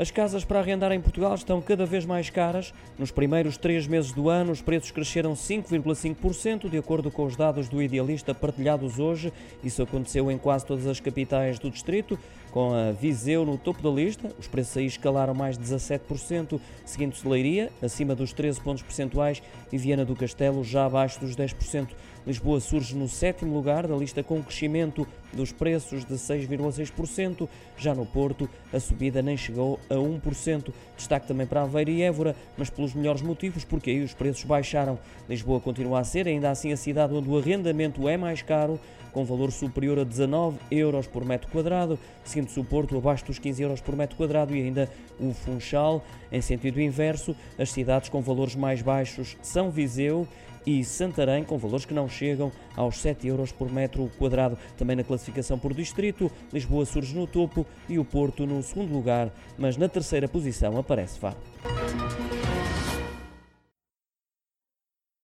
As casas para arrendar em Portugal estão cada vez mais caras. Nos primeiros três meses do ano, os preços cresceram 5,5%, de acordo com os dados do Idealista partilhados hoje. Isso aconteceu em quase todas as capitais do distrito, com a Viseu no topo da lista. Os preços aí escalaram mais de 17%, seguindo Celeiria, acima dos 13 pontos percentuais, e Viana do Castelo, já abaixo dos 10%. Lisboa surge no sétimo lugar da lista com crescimento dos preços de 6,6%. Já no Porto, a subida nem chegou a 1%. Destaque também para Aveiro e Évora, mas pelos melhores motivos, porque aí os preços baixaram. Lisboa continua a ser, ainda assim, a cidade onde o arrendamento é mais caro, com valor superior a 19 euros por metro quadrado, seguindo-se o Porto abaixo dos 15 euros por metro quadrado e ainda o Funchal. Em sentido inverso, as cidades com valores mais baixos são Viseu e Santarém, com valores que não chegam aos 7 euros por metro quadrado. Também na classificação por distrito, Lisboa surge no topo e o Porto no segundo lugar, mas na terceira posição aparece Faro.